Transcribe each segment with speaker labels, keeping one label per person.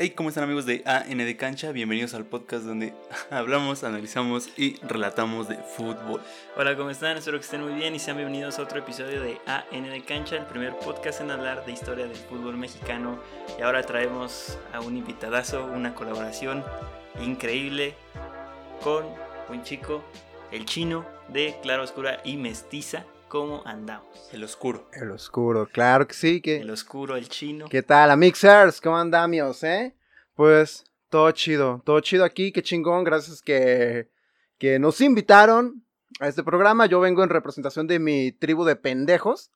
Speaker 1: Hey, ¿cómo están amigos de AN de Cancha? Bienvenidos al podcast donde hablamos, analizamos y relatamos de fútbol.
Speaker 2: Hola, ¿cómo están? Espero que estén muy bien y sean bienvenidos a otro episodio de AN de Cancha, el primer podcast en hablar de historia del fútbol mexicano. Y ahora traemos a un invitadazo, una colaboración increíble con un chico, el chino de Clara Oscura y Mestiza. ¿Cómo andamos?
Speaker 1: El oscuro.
Speaker 3: El oscuro, claro que sí. Que...
Speaker 2: El oscuro, el chino.
Speaker 3: ¿Qué tal, amixers? ¿Cómo andamos, eh? Pues todo chido, todo chido aquí, qué chingón, gracias que, que nos invitaron a este programa. Yo vengo en representación de mi tribu de pendejos.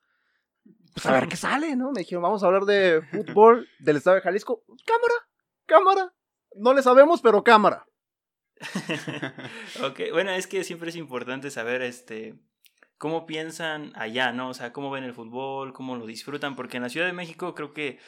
Speaker 3: Pues a ver qué sale, ¿no? Me dijeron, vamos a hablar de fútbol del estado de Jalisco. Cámara, cámara. No le sabemos, pero cámara.
Speaker 2: ok, bueno, es que siempre es importante saber este cómo piensan allá, ¿no? O sea, cómo ven el fútbol, cómo lo disfrutan, porque en la Ciudad de México creo que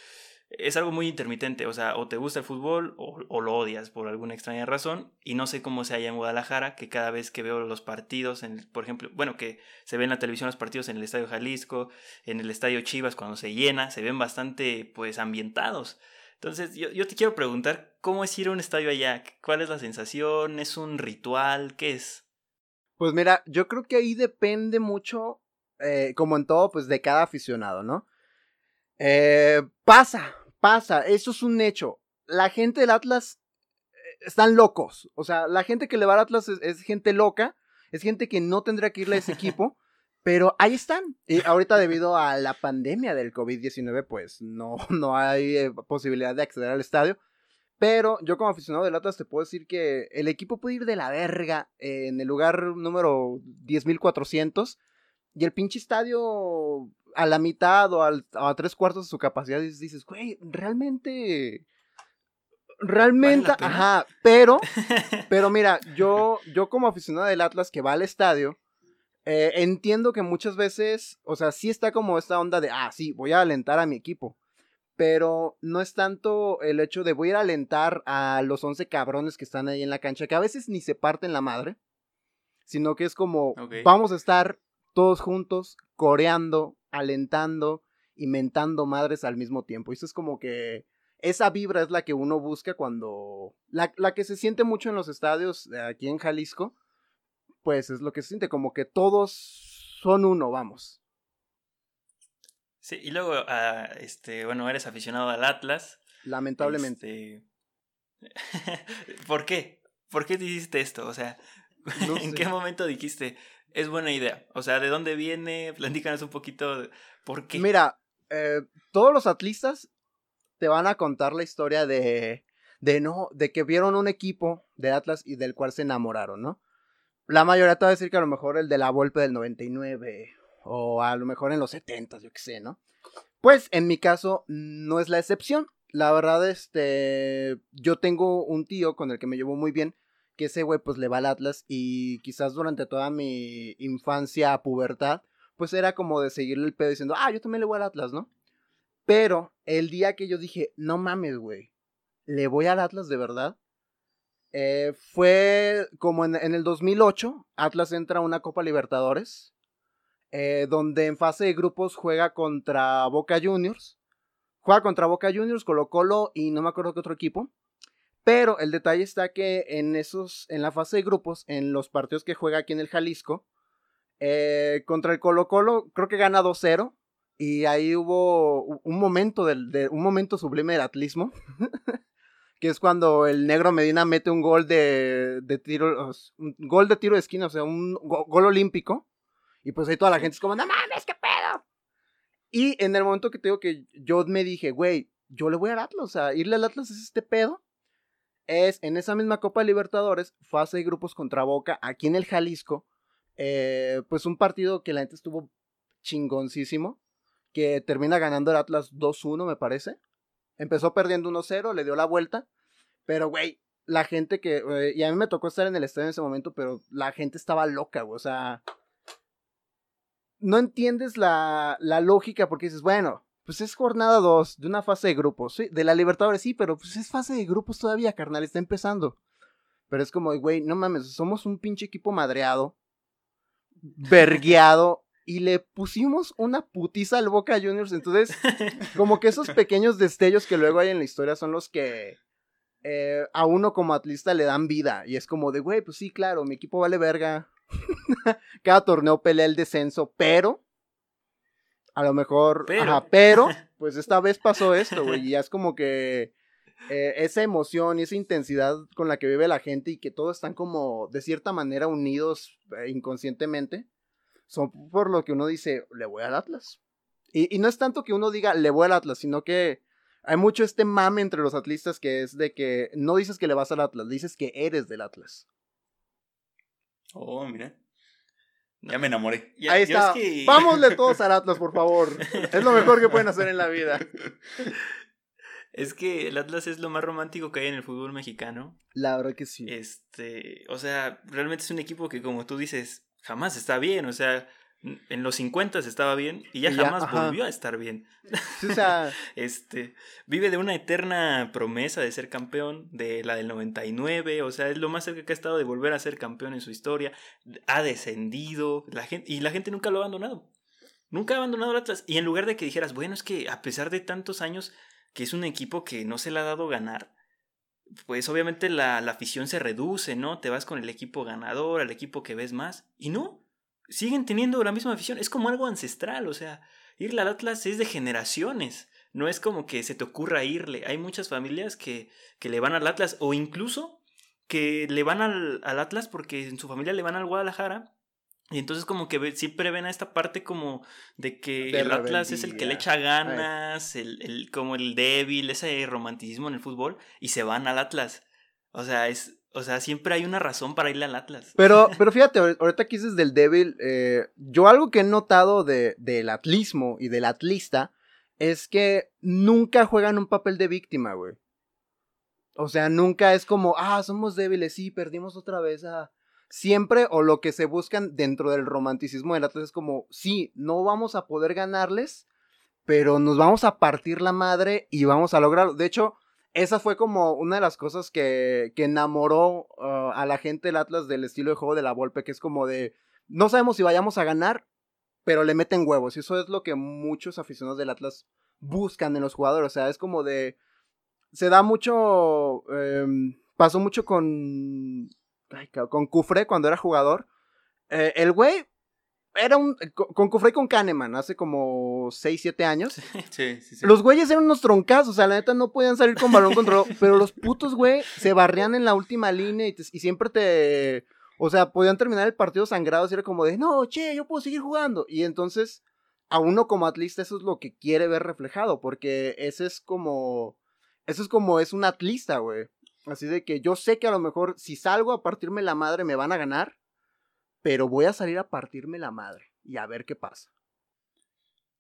Speaker 2: es algo muy intermitente, o sea, o te gusta el fútbol o, lo odias por alguna extraña razón, y no sé cómo se halla en Guadalajara, que cada vez que veo los partidos, por ejemplo, bueno, que se ven en la televisión los partidos en el Estadio Jalisco, en el Estadio Chivas cuando se llena, se ven bastante, pues, ambientados. Entonces, yo, yo te quiero preguntar, ¿cómo es ir a un estadio allá? ¿Cuál es la sensación? ¿Es un ritual? ¿Qué es?
Speaker 3: Pues mira, yo creo que ahí depende mucho, eh, como en todo, pues de cada aficionado, ¿no? Eh, pasa, pasa, eso es un hecho. La gente del Atlas eh, están locos. O sea, la gente que le va al Atlas es, gente loca, es gente que no tendría que irle a ese equipo, pero ahí están. Y ahorita debido a la pandemia del COVID-19, pues no, no hay posibilidad de acceder al estadio. Pero yo como aficionado del Atlas te puedo decir que el equipo puede ir de la verga en el lugar número 10.400 y el pinche estadio a la mitad o a tres cuartos de su capacidad y dices, güey, realmente... Realmente, ajá, pero, pero mira, yo, yo como aficionado del Atlas que va al estadio, eh, entiendo que muchas veces, o sea, sí está como esta onda de, ah, sí, voy a alentar a mi equipo pero no es tanto el hecho de voy a ir a alentar a los 11 cabrones que están ahí en la cancha, que a veces ni se parten la madre, sino que es como vamos a estar todos juntos coreando, alentando y mentando madres al mismo tiempo. Y eso es como que esa vibra es la que uno busca cuando la, la que se siente mucho en los estadios aquí en Jalisco, pues es lo que se siente como que todos son uno, vamos.
Speaker 2: Sí, y luego, ah, este, bueno, eres aficionado al Atlas.
Speaker 3: Lamentablemente.
Speaker 2: Este... ¿Por qué? ¿Por qué dijiste esto? O sea, ¿en qué momento dijiste, es buena idea? O sea, ¿de dónde viene? Platícanos un poquito, ¿por qué?
Speaker 3: Mira, eh, todos los atlistas te van a contar la historia de, de no, de que vieron un equipo de Atlas y del cual se enamoraron, ¿no? La mayoría te va a decir que a lo mejor el de la Volpe del 99 o a lo mejor en los 70, yo qué sé, ¿no? Pues en mi caso no es la excepción. La verdad, este, yo tengo un tío con el que me llevo muy bien, que ese güey pues le va al Atlas y quizás durante toda mi infancia, pubertad, pues era como de seguirle el pedo diciendo, ah, yo también le voy al Atlas, ¿no? Pero el día que yo dije, no mames, güey, le voy al Atlas de verdad, eh, fue como en, en, el 2008, Atlas entra a una Copa Libertadores eh, donde en fase de grupos juega contra Boca Juniors. Juega contra Boca Juniors, Colo Colo y no me acuerdo qué otro equipo. Pero el detalle está que en esos, en la fase de grupos, en los partidos que juega aquí en el Jalisco, eh, contra el Colo Colo, creo que gana 2-0. Y ahí hubo un momento, del, un momento sublime del atlismo. que es cuando el negro Medina mete un gol de, tiro, un gol de tiro de esquina, o sea, un gol olímpico. Y pues ahí toda la gente es como, no mames, qué pedo. Y en el momento que te digo que yo me dije, güey, yo le voy al Atlas, o sea, irle al Atlas es este pedo. Es en esa misma Copa Libertadores, fase de grupos contra Boca, aquí en el Jalisco. Eh, pues un partido que la gente estuvo chingoncísimo. Que termina ganando el Atlas 2-1, me parece. Empezó perdiendo 1-0, le dio la vuelta. Pero, güey, la gente que. Eh, y a mí me tocó estar en el estadio en ese momento, pero la gente estaba loca, güey. O sea, no entiendes la, la lógica porque dices, bueno, pues es jornada 2 de una fase de grupos, ¿sí? De la Libertadores, sí, pero pues es fase de grupos todavía, carnal, está empezando. Pero es como, güey, no mames, somos un pinche equipo madreado, vergueado, y le pusimos una putiza al Boca Juniors. Entonces, como que esos pequeños destellos que luego hay en la historia son los que eh, a uno como atlista le dan vida. Y es como de, güey, pues sí, claro, mi equipo vale verga. Cada torneo pelea el descenso, pero a lo mejor,
Speaker 2: Pero.
Speaker 3: ajá, pero, pues esta vez pasó esto, güey, y ya es como que eh, esa emoción y esa intensidad con la que vive la gente y que todos están como de cierta manera unidos eh, inconscientemente, son por lo que uno dice, le voy al Atlas. Y, y no es tanto que uno diga, le voy al Atlas, sino que hay mucho este mame entre los atlistas que es de que no dices que le vas al Atlas, dices que eres del Atlas.
Speaker 1: Oh, mira. Ya me enamoré.
Speaker 2: Ya-
Speaker 3: Ahí está.
Speaker 2: es que-
Speaker 3: Vámonos todos al Atlas, por favor. Es lo mejor que pueden hacer en la vida.
Speaker 2: Es que el Atlas es lo más romántico que hay en el fútbol mexicano.
Speaker 3: La verdad que sí.
Speaker 2: Este, o sea, realmente es un equipo que como tú dices, jamás está bien, o sea, en los 50 estaba bien y ya
Speaker 3: Y ya,
Speaker 2: jamás
Speaker 3: ajá.
Speaker 2: volvió a estar bien.
Speaker 3: Sí, o sea,
Speaker 2: Este, vive de una eterna promesa de ser campeón, de la del 99, o sea, es lo más cerca que ha estado de volver a ser campeón en su historia. Ha descendido, la gente, y la gente nunca lo ha abandonado. Nunca ha abandonado el Atlas. Y en lugar de que dijeras, bueno, es que a pesar de tantos años que es un equipo que no se le ha dado ganar, pues obviamente la, la afición se reduce, ¿no? Te vas con el equipo ganador, el equipo que ves más. Y no, siguen teniendo la misma afición. Es como algo ancestral, o sea, irle al Atlas es de generaciones. No es como que se te ocurra irle. Hay muchas familias que, que le van al Atlas o incluso que le van al, al Atlas porque en su familia le van al Guadalajara. Y entonces como que siempre ven a esta parte como de que
Speaker 3: De
Speaker 2: el Atlas es el que le echa ganas, el, el, como el débil, ese romanticismo en el fútbol, y se van al Atlas. O sea, es, o sea, siempre hay una razón para irle al Atlas.
Speaker 3: pero, pero fíjate, ahor- ahorita que dices del débil, eh, yo algo que he notado de, del atlismo y del atlista es que nunca juegan un papel de víctima, güey. O sea, nunca es como, ah, somos débiles, sí, perdimos otra vez a... Siempre, o lo que se buscan dentro del romanticismo del Atlas es como, sí, no vamos a poder ganarles, pero nos vamos a partir la madre y vamos a lograrlo. De hecho, esa fue como una de las cosas que, que enamoró uh, a la gente del Atlas del estilo de juego de la Volpe, que es como de, no sabemos si vayamos a ganar, pero le meten huevos. Y eso es lo que muchos aficionados del Atlas buscan en los jugadores. O sea, es como de, se da mucho, eh, pasó mucho con, ay, con Cufré cuando era jugador. Eh, el güey era un, con, con Cufré y con Kahneman hace como 6, 7 años.
Speaker 1: Sí, sí, sí.
Speaker 3: Los güeyes eran unos troncazos, o sea, la neta no podían salir con balón controlado, pero los putos, güey, se barrían en la última línea y, te- y siempre te... O sea, podían terminar el partido sangrados y era como de, no, che, yo puedo seguir jugando. Y entonces, a uno como atlista eso es lo que quiere ver reflejado, porque ese es como... Eso es como es un atlista, güey. Así de que yo sé que a lo mejor si salgo a partirme la madre me van a ganar, pero voy a salir a partirme la madre y a ver qué pasa.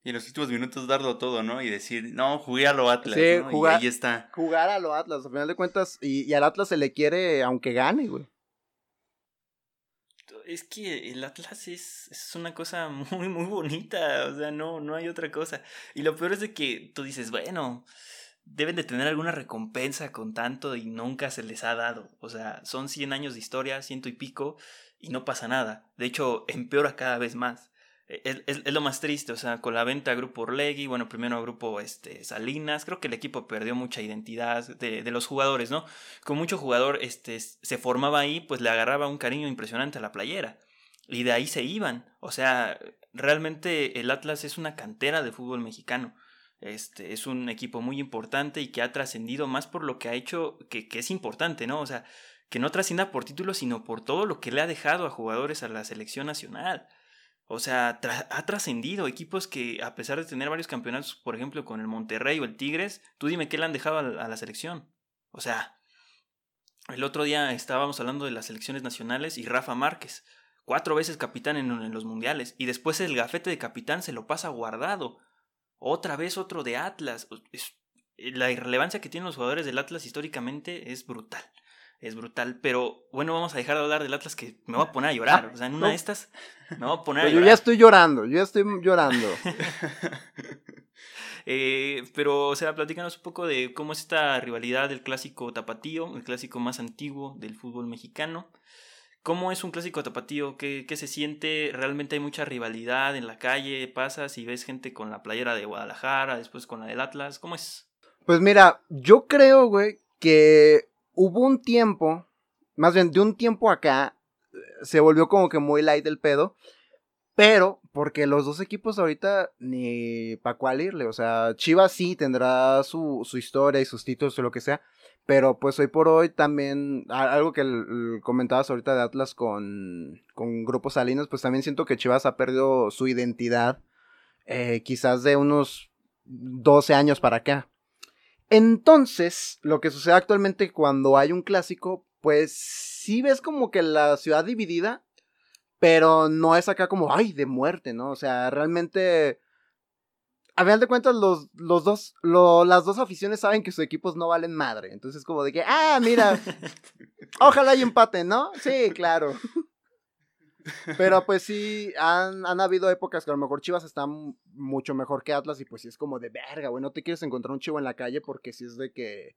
Speaker 1: Y en los últimos minutos darlo todo, ¿no? Y decir, no, jugué a lo Atlas,
Speaker 3: Sí,
Speaker 1: ¿no?
Speaker 3: jugar-
Speaker 1: Y ahí está.
Speaker 3: jugar a lo Atlas, al final de cuentas, y, y al Atlas se le quiere aunque gane, güey.
Speaker 2: Es que el Atlas es, es una cosa muy, muy bonita, o sea, no, no hay otra cosa. Y lo peor es de que tú dices, bueno, deben de tener alguna recompensa con tanto y nunca se les ha dado. O sea, son 100 años de historia, ciento y pico, y no pasa nada. De hecho, empeora cada vez más. E, Es, es- lo más triste, o sea, con la venta a Grupo Orlegui, bueno, primero a Grupo este, Salinas, creo que el equipo perdió mucha identidad de, de los jugadores, ¿no? Con mucho jugador este, se formaba ahí, pues le agarraba un cariño impresionante a la playera. Y de ahí se iban. O sea, realmente el Atlas es una cantera de fútbol mexicano. Este, es un equipo muy importante y que ha trascendido más por lo que ha hecho, que, es importante, ¿no? O sea, que no trascienda por títulos, sino por todo lo que le ha dejado a jugadores a la selección nacional. O sea, ha trascendido equipos que, a pesar de tener varios campeonatos, por ejemplo, con el Monterrey o el Tigres, tú dime qué le han dejado a la, selección. O sea, el otro día estábamos hablando de las selecciones nacionales y Rafa Márquez, cuatro veces capitán en los mundiales, y después el gafete de capitán se lo pasa guardado. Otra vez otro de Atlas. Es- la irrelevancia que tienen los jugadores del Atlas históricamente es brutal. Es brutal. Pero bueno, vamos a dejar de hablar del Atlas que me voy a poner a llorar. O sea, en una de estas me voy a poner a
Speaker 3: Pero yo
Speaker 2: llorar.
Speaker 3: ya estoy llorando, yo ya estoy llorando.
Speaker 2: Eh, pero, o sea, platícanos un poco de cómo es esta rivalidad del clásico tapatío, el clásico más antiguo del fútbol mexicano. ¿Cómo es un clásico tapatío? ¿Qué, qué se siente? ¿Realmente hay mucha rivalidad en la calle? ¿Pasas y ves gente con la playera de Guadalajara, después con la del Atlas? ¿Cómo es?
Speaker 3: Pues mira, yo creo, güey, que hubo un tiempo, más bien de un tiempo acá, se volvió como que muy light el pedo. Pero, porque los dos equipos ahorita ni para cuál irle. O sea, Chivas sí tendrá su, su historia y sus títulos o lo que sea. Pero pues hoy por hoy también, algo que comentabas ahorita de Atlas con, con Grupos Salinos, pues también siento que Chivas ha perdido su identidad. Eh, quizás de unos 12 años para acá. Entonces, lo que sucede actualmente cuando hay un clásico, pues sí ves como que la ciudad dividida, pero no es acá como, ay, de muerte, ¿no? O sea, realmente, a final de cuentas, los, los dos, las dos aficiones saben que sus equipos no valen madre. Entonces, como de que, ah, mira, ojalá hay empate, ¿no? Sí, claro. Pero pues sí, han, han, habido épocas que a lo mejor Chivas está mucho mejor que Atlas y pues sí es como de verga, güey, no te quieres encontrar un chivo en la calle porque sí es de que,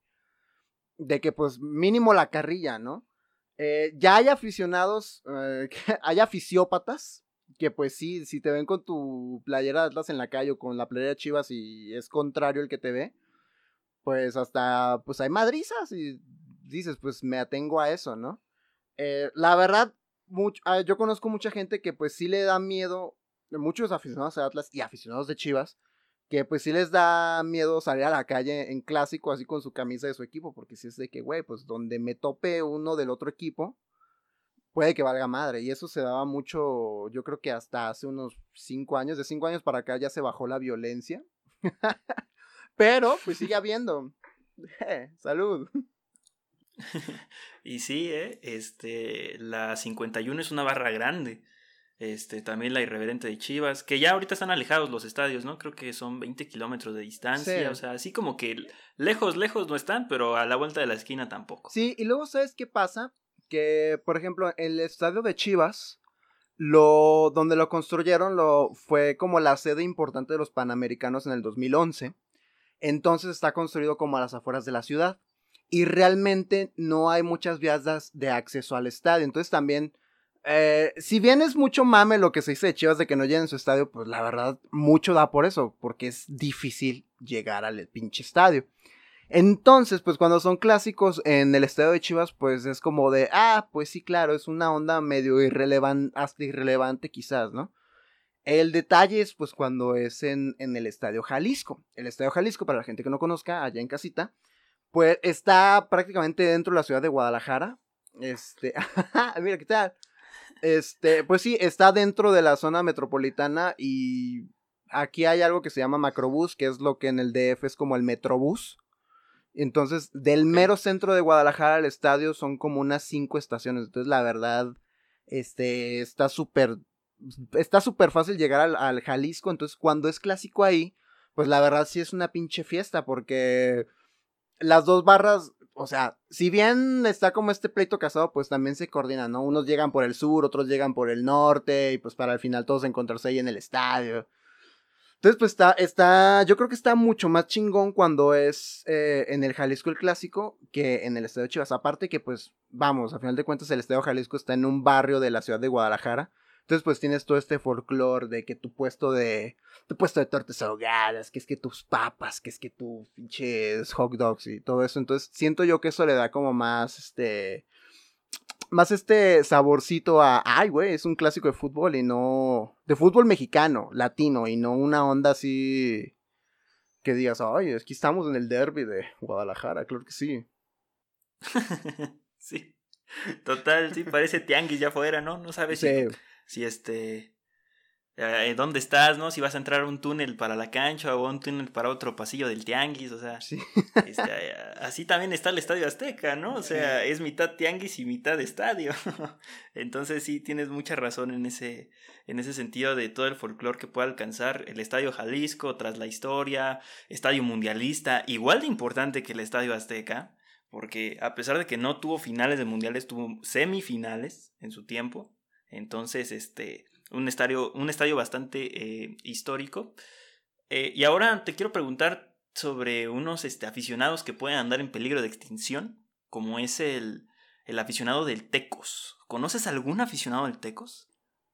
Speaker 3: de que pues mínimo la carrilla, ¿no? Eh, ya hay aficionados, eh, hay aficiópatas que pues sí, si te ven con tu playera de Atlas en la calle o con la playera de Chivas y es contrario el que te ve, pues hasta, pues hay madrizas y dices, pues me atengo a eso, ¿no? Eh, la verdad, Ah, yo conozco mucha gente que pues sí le da miedo, muchos aficionados a Atlas y aficionados de Chivas, que pues sí les da miedo salir a la calle en clásico así con su camisa de su equipo, porque si es de que, güey, pues donde me tope uno del otro equipo, puede que valga madre. Y eso se daba mucho, yo creo que hasta hace unos cinco años, de cinco años para acá ya se bajó la violencia. Pero pues sigue habiendo. salud.
Speaker 2: y sí, ¿eh? este, la 51 es una barra grande. Este, también la irreverente de Chivas, que ya ahorita están alejados los estadios, ¿no? Creo que son 20 kilómetros de distancia, o sea, así como que lejos, lejos no están, pero a la vuelta de la esquina tampoco.
Speaker 3: Sí, y luego, ¿sabes qué pasa? Que, por ejemplo, el estadio de Chivas, lo, donde lo construyeron, lo, fue como la sede importante de los Panamericanos en el 2011. Entonces está construido como a las afueras de la ciudad y realmente no hay muchas vías de acceso al estadio. Entonces también, eh, si bien es mucho mame lo que se dice de Chivas de que no llenen su estadio, pues la verdad mucho da por eso, porque es difícil llegar al pinche estadio. Entonces, pues cuando son clásicos en el estadio de Chivas, pues es como de, ah, pues sí, claro, es una onda medio irrelevante, hasta irrelevante quizás, ¿no? El detalle es pues cuando es en, en el Estadio Jalisco. El Estadio Jalisco, para la gente que no conozca, allá en casita, pues está prácticamente dentro de la ciudad de Guadalajara. Este, mira, ¿qué tal? Este, pues sí, está dentro de la zona metropolitana y aquí hay algo que se llama macrobús, que es lo que en el DF es como el metrobús. Entonces, del mero centro de Guadalajara al estadio son como unas cinco estaciones. Entonces, la verdad, este, está súper, está súper fácil llegar al, al Jalisco. Entonces, cuando es clásico ahí, pues la verdad sí es una pinche fiesta porque las dos barras, o sea, si bien está como este pleito casado, pues también se coordinan, ¿no? Unos llegan por el sur, otros llegan por el norte, y pues para al final todos encontrarse ahí en el estadio. Entonces, pues está, está, yo creo que está mucho más chingón cuando es eh, en el Jalisco el clásico que en el Estadio Chivas. Aparte que, pues, vamos, a final de cuentas el Estadio Jalisco está en un barrio de la ciudad de Guadalajara. Entonces, pues tienes todo este folclore de que tu puesto de. Tu puesto de tortas ahogadas, que es que tus papas, que es que tus pinches hot dogs y todo eso. Entonces, siento yo que eso le da como más este. Más este saborcito a. Ay, güey, es un clásico de fútbol y no. De fútbol mexicano, latino, y no una onda así. Que digas, ay, aquí estamos en el derby de Guadalajara, claro que sí.
Speaker 2: sí. Total, sí, parece tianguis ya afuera, ¿no? No sabes sí si este eh, dónde estás, ¿no? Si vas a entrar un túnel para la cancha o un túnel para otro pasillo del tianguis, o sea, este, así también está el Estadio Azteca, ¿no? O sea, es mitad tianguis y mitad estadio. Entonces sí tienes mucha razón en ese, en ese sentido de todo el folclore que puede alcanzar el Estadio Jalisco tras la historia, Estadio Mundialista, igual de importante que el Estadio Azteca, porque a pesar de que no tuvo finales de mundiales, tuvo semifinales en su tiempo entonces, este, un estadio, un estadio bastante eh, histórico. Eh, y ahora te quiero preguntar sobre unos este, aficionados que pueden andar en peligro de extinción, como es el, el aficionado del Tecos. ¿Conoces algún aficionado del Tecos?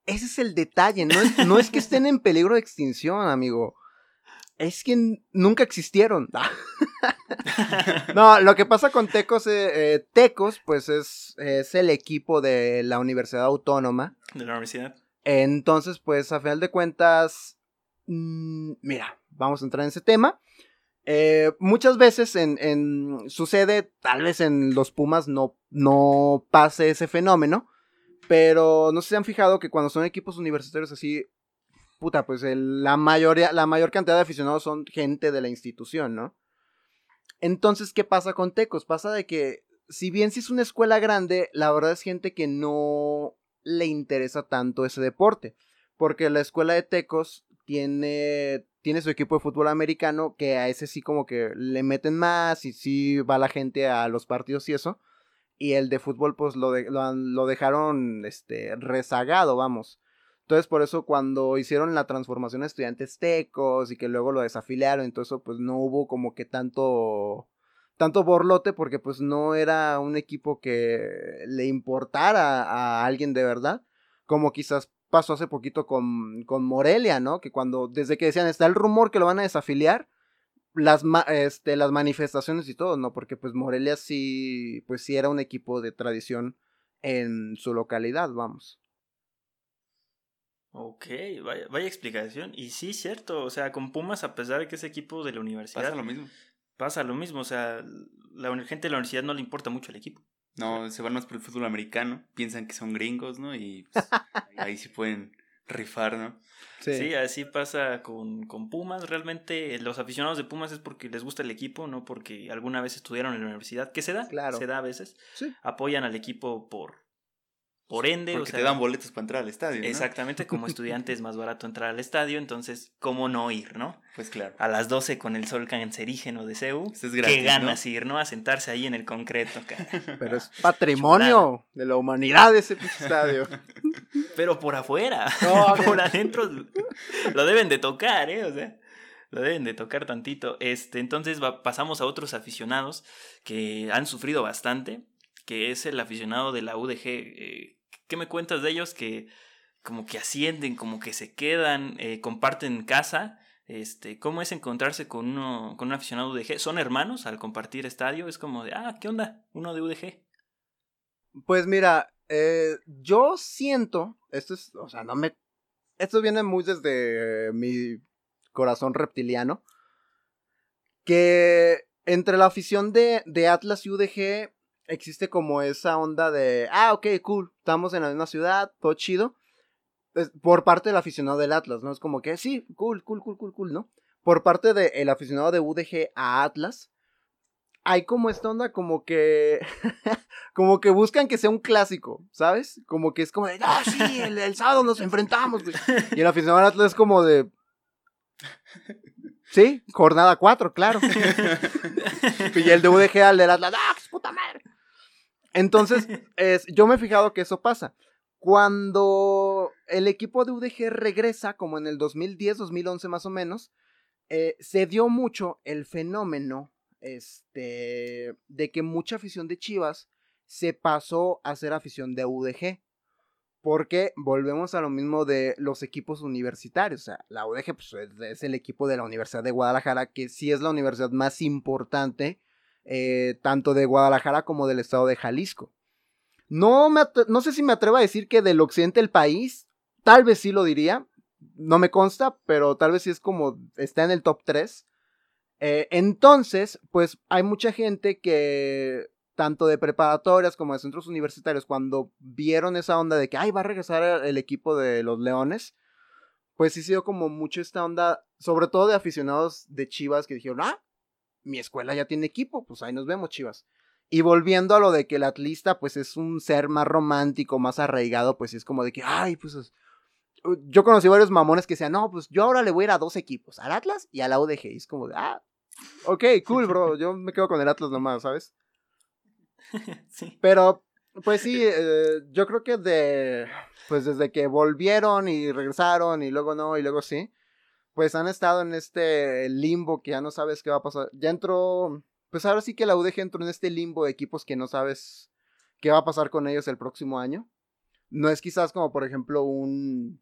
Speaker 3: Ese es el detalle, no es, no es que estén en peligro de extinción, amigo. Es que nunca existieron. no, lo que pasa con Tecos, eh, eh, Tecos, pues es, es el equipo de la Universidad Autónoma.
Speaker 2: De la universidad.
Speaker 3: Entonces, pues a final de cuentas, mm, mira, vamos a entrar en ese tema. Eh, muchas veces en, sucede, tal vez en los Pumas no, no pase ese fenómeno, pero no si han fijado que cuando son equipos universitarios así, puta, pues la mayoría, la mayor cantidad de aficionados son gente de la institución, ¿no? Entonces, ¿qué pasa con Tecos? Pasa de que, si bien si es una escuela grande, la verdad es gente que no le interesa tanto ese deporte. Porque la escuela de Tecos tiene, tiene su equipo de fútbol americano que a ese sí como que le meten más y sí va la gente a los partidos y eso. Y el de fútbol pues lo, lo, dejaron este, rezagado, vamos. Entonces por eso cuando hicieron la transformación de estudiantes tecos y que luego lo desafiliaron, entonces pues no hubo como que tanto tanto borlote porque pues no era un equipo que le importara a alguien de verdad, como quizás pasó hace poquito con, con Morelia, ¿no? Que cuando, desde que decían, está el rumor que lo van a desafiliar, las, este, las manifestaciones y todo, ¿no? Porque pues Morelia sí, pues sí era un equipo de tradición en su localidad, vamos.
Speaker 2: Ok, vaya, vaya explicación. Y sí, cierto, o sea, con Pumas, a pesar de que es equipo de la universidad.
Speaker 1: Pasa lo mismo.
Speaker 2: Pasa lo mismo, o sea, la gente de la universidad no le importa mucho el equipo.
Speaker 1: No, se van más por el fútbol americano, piensan que son gringos, ¿no? Y pues, ahí sí pueden rifar, ¿no?
Speaker 2: Sí, así pasa con, con, Pumas. Realmente los aficionados de Pumas es porque les gusta el equipo, no porque alguna vez estudiaron en la universidad, que se da, claro. se da a veces. Sí. Apoyan al equipo por, por ende,
Speaker 1: Porque te dan boletos para entrar al estadio.
Speaker 2: Exactamente, como estudiante es más barato entrar al estadio, entonces, ¿cómo no ir, no?
Speaker 1: Pues claro.
Speaker 2: A las 12 con el sol cancerígeno de CEU. es qué ganas ir, ¿no? A sentarse ahí en el concreto,
Speaker 3: Pero es patrimonio de la humanidad ese estadio.
Speaker 2: Pero por afuera, por adentro lo deben de tocar, ¿eh? O sea lo deben de tocar tantito. Este, entonces pasamos a otros aficionados que han sufrido bastante que es el aficionado de la UDG. Eh, ¿Qué me cuentas de ellos que como que ascienden, como que se quedan, eh, comparten casa? Este, ¿Cómo es encontrarse con uno, con un aficionado UDG? ¿Son hermanos al compartir estadio? Es como de, ah, ¿qué onda? Uno de UDG.
Speaker 3: Pues mira, eh, yo siento, esto es, o sea, no me, esto viene muy desde mi corazón reptiliano, que entre la afición de, de Atlas y UDG existe como esa onda de, ah, ok, cool, estamos en la misma ciudad, todo chido. por parte del aficionado del Atlas, ¿no? Es como que, sí, cool, cool, cool, cool, cool, ¿no? Por parte del aficionado de UDG a Atlas, hay como esta onda como que, como que buscan que sea un clásico, ¿sabes? Como que es como de, ah, sí, el, sábado nos enfrentamos, Y el aficionado del Atlas es como de... Sí, jornada 4, claro. y el de UDG al del Atlas, ¡ah! Entonces, es, yo me he fijado que eso pasa. Cuando el equipo de UDG regresa, como en el 2010, 2011 más o menos, eh, se dio mucho el fenómeno este, de que mucha afición de Chivas se pasó a ser afición de UDG. Porque volvemos a lo mismo de los equipos universitarios. O sea, la UDG pues, es el equipo de la Universidad de Guadalajara, que sí es la universidad más importante eh, tanto de Guadalajara como del estado de Jalisco. No, no sé si me atrevo a decir que del occidente del país, tal vez sí lo diría, no me consta, pero tal vez sí es como está en el top 3. Eh, entonces, pues hay mucha gente que, tanto de preparatorias como de centros universitarios, cuando vieron esa onda de que, ay, va a regresar el equipo de los Leones, pues sí se dio como mucho esta onda, sobre todo de aficionados de Chivas que dijeron, ah, mi escuela ya tiene equipo, pues ahí nos vemos, chivas. Y volviendo a lo de que el atlista, pues es un ser más romántico, más arraigado, pues es como de que, ay, pues. Yo conocí varios mamones que decían, no, pues yo ahora le voy a ir a dos equipos, al Atlas y a la UDG. Y es como de, ah, ok, cool, bro. Yo me quedo con el Atlas nomás, ¿sabes? sí. Pero, pues sí, eh, yo creo que de. Pues desde que volvieron y regresaron y luego no y luego sí pues han estado en este limbo que ya no sabes qué va a pasar. Ya entró, pues ahora sí que la UDG entró en este limbo de equipos que no sabes qué va a pasar con ellos el próximo año. No es quizás como por ejemplo un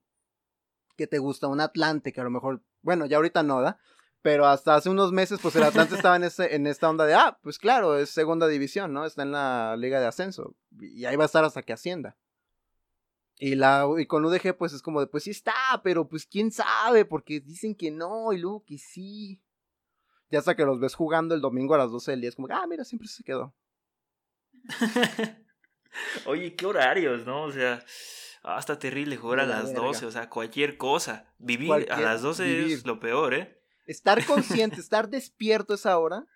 Speaker 3: que te gusta un Atlante que a lo mejor, bueno, ya ahorita no da, Pero hasta hace unos meses, pues el Atlante estaba en, ese, en esta onda de, ah, pues claro, es segunda división, ¿no? Está en la liga de ascenso. Y ahí va a estar hasta que ascienda. Y, la, y con UDG, pues es como de, pues sí está, pero pues quién sabe, porque dicen que no, y luego que sí. Ya hasta que los ves jugando el domingo a las 12 del día, es como, ah, mira, siempre se quedó.
Speaker 2: Oye, qué horarios, ¿no? O sea, hasta terrible jugar a las 12, o sea, cualquier cosa. Vivir a las 12 es lo peor, ¿eh?
Speaker 3: Estar consciente, estar despierto esa hora,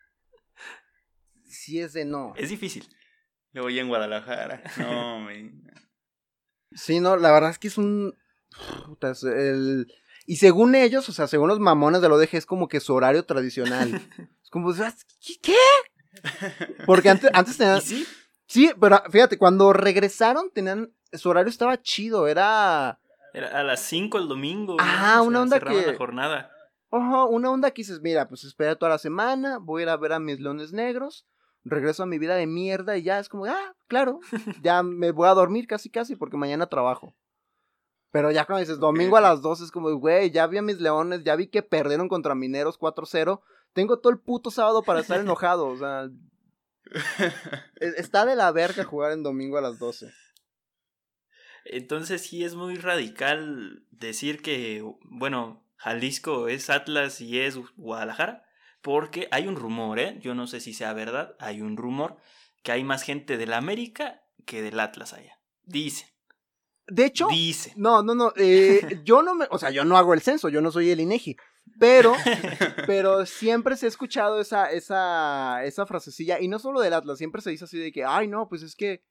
Speaker 3: sí es de no.
Speaker 2: Es difícil.
Speaker 1: Yo voy en Guadalajara. No, me...
Speaker 3: Sí, no, la verdad es que es un... el... Y según ellos, o sea, según los mamones de lo ODG, es como que su horario tradicional. es como, ¿qué? Porque antes, antes tenían...
Speaker 2: sí?
Speaker 3: Sí, pero fíjate, cuando regresaron, tenían. Su horario estaba chido, era.
Speaker 2: Era a las 5 el domingo.
Speaker 3: Ah, una onda que.
Speaker 2: la jornada.
Speaker 3: Ojo, una onda que dices, mira, pues espera toda la semana, voy a ir a ver a mis leones negros, regreso a mi vida de mierda y ya es como, ah, claro, ya me voy a dormir casi casi porque mañana trabajo. Pero ya cuando dices domingo a las 12 es como, güey, ya vi a mis leones, ya vi que perdieron contra Mineros 4-0, tengo todo el puto sábado para estar enojado, o sea, e, está de la verga jugar en domingo a las 12.
Speaker 2: Entonces sí es muy radical decir que, bueno, Jalisco es Atlas y es Guadalajara, porque hay un rumor, ¿eh? Yo no sé si sea verdad, hay un rumor que hay más gente del América que del Atlas allá. Dicen.
Speaker 3: De hecho,
Speaker 2: dice.
Speaker 3: No, no, no. Eh, yo no me. O sea, yo no hago el censo, yo no soy el INEGI. Pero, pero siempre se ha escuchado esa, esa, esa frasecilla. Y no solo del Atlas, siempre se dice así de que, ay, no, pues es que.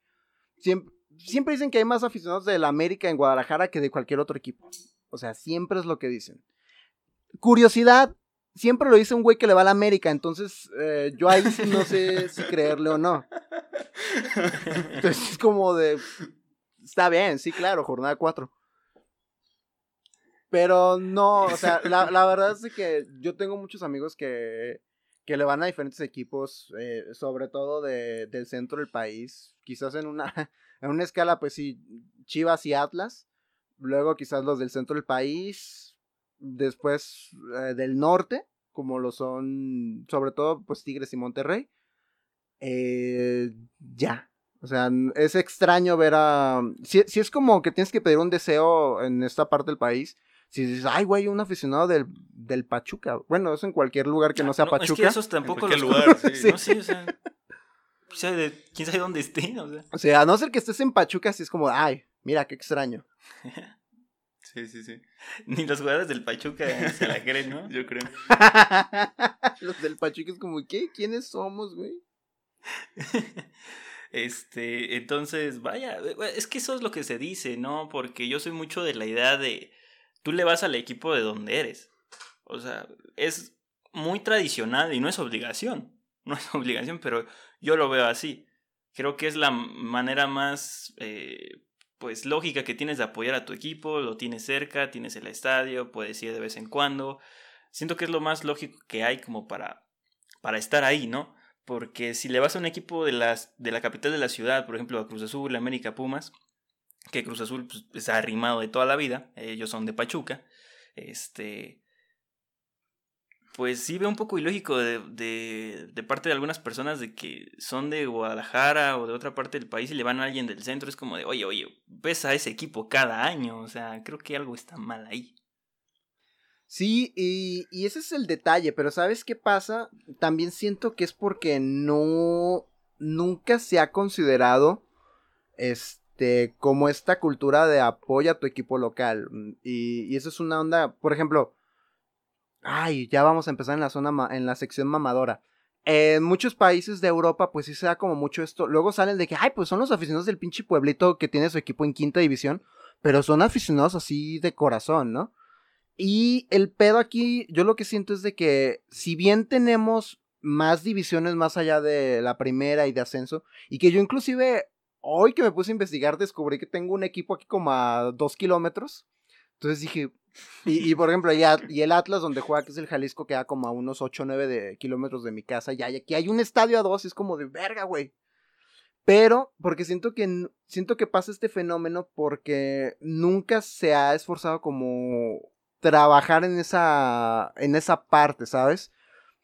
Speaker 3: Siempre, siempre dicen que hay más aficionados del América en Guadalajara que de cualquier otro equipo. O sea, siempre es lo que dicen. Curiosidad, siempre lo dice un güey que le va a la América, entonces eh, yo ahí no sé si creerle o no. Entonces es como de, Está bien, sí, claro, jornada 4. Pero no, o sea, la, la, verdad es que yo tengo muchos amigos que, que le van a diferentes equipos, eh, sobre todo de, del centro del país. Quizás en una, en una escala, pues sí, Chivas y Atlas. Luego quizás los del centro del país. Después eh, del norte, como lo son, sobre todo, pues Tigres y Monterrey. Eh, ya, o sea, es extraño ver a... Si, es como que tienes que pedir un deseo en esta parte del país. Si dices, ay, güey, un aficionado del, del Pachuca. Bueno, eso en cualquier lugar que no sea Pachuca. Es que
Speaker 2: esos tampoco los lugar, sí. No, sí, o sea, o sea de, quién sabe dónde estén, o sea.
Speaker 3: O sea, a no ser que estés en Pachuca, sí es como, ay, mira, qué extraño.
Speaker 1: Sí, sí, sí.
Speaker 2: Ni los jugadores del Pachuca se la creen, ¿no?
Speaker 1: Yo creo.
Speaker 3: los del Pachuca es como, ¿qué? ¿Quiénes somos, güey?
Speaker 2: Este, entonces, vaya, es que eso es lo que se dice, ¿no? Porque yo soy mucho de la idea de, tú le vas al equipo de donde eres. O sea, es muy tradicional y no es obligación. No es obligación, pero yo lo veo así. Creo que es la manera más, eh, pues, lógica que tienes de apoyar a tu equipo. Lo tienes cerca, tienes el estadio, puedes ir de vez en cuando. Siento que es lo más lógico que hay como para, para estar ahí, ¿no? Porque si le vas a un equipo de, las, de la capital de la ciudad, por ejemplo a Cruz Azul, América Pumas, que Cruz Azul pues, está arrimado de toda la vida, ellos son de Pachuca, este, pues sí veo un poco ilógico de, de, de, parte de algunas personas de que son de Guadalajara o de otra parte del país y le van a alguien del centro. Es como de, oye, oye, ves a ese equipo cada año. O sea, creo que algo está mal ahí.
Speaker 3: Sí, y, y, ese es el detalle, pero ¿sabes qué pasa? También siento que es porque no, nunca se ha considerado, este, como esta cultura de apoyo a tu equipo local. Y, y eso es una onda, por ejemplo, ay, ya vamos a empezar en la zona, en la sección mamadora. En muchos países de Europa, pues sí se da como mucho esto. Luego salen de que, ay, pues son los aficionados del pinche pueblito que tiene su equipo en quinta división, pero son aficionados así de corazón, ¿no? Y el pedo aquí, yo lo que siento es de que si bien tenemos más divisiones más allá de la primera y de ascenso, y que yo inclusive hoy que me puse a investigar descubrí que tengo un equipo aquí como a dos kilómetros. Entonces dije, y, por ejemplo, ya, y el Atlas donde juega, que es el Jalisco, queda como a unos 8 o 9 de kilómetros de mi casa, y aquí hay un estadio a dos, y es como de verga, güey. Pero, porque siento que, siento que pasa este fenómeno porque nunca se ha esforzado como trabajar en esa, en esa parte, ¿sabes?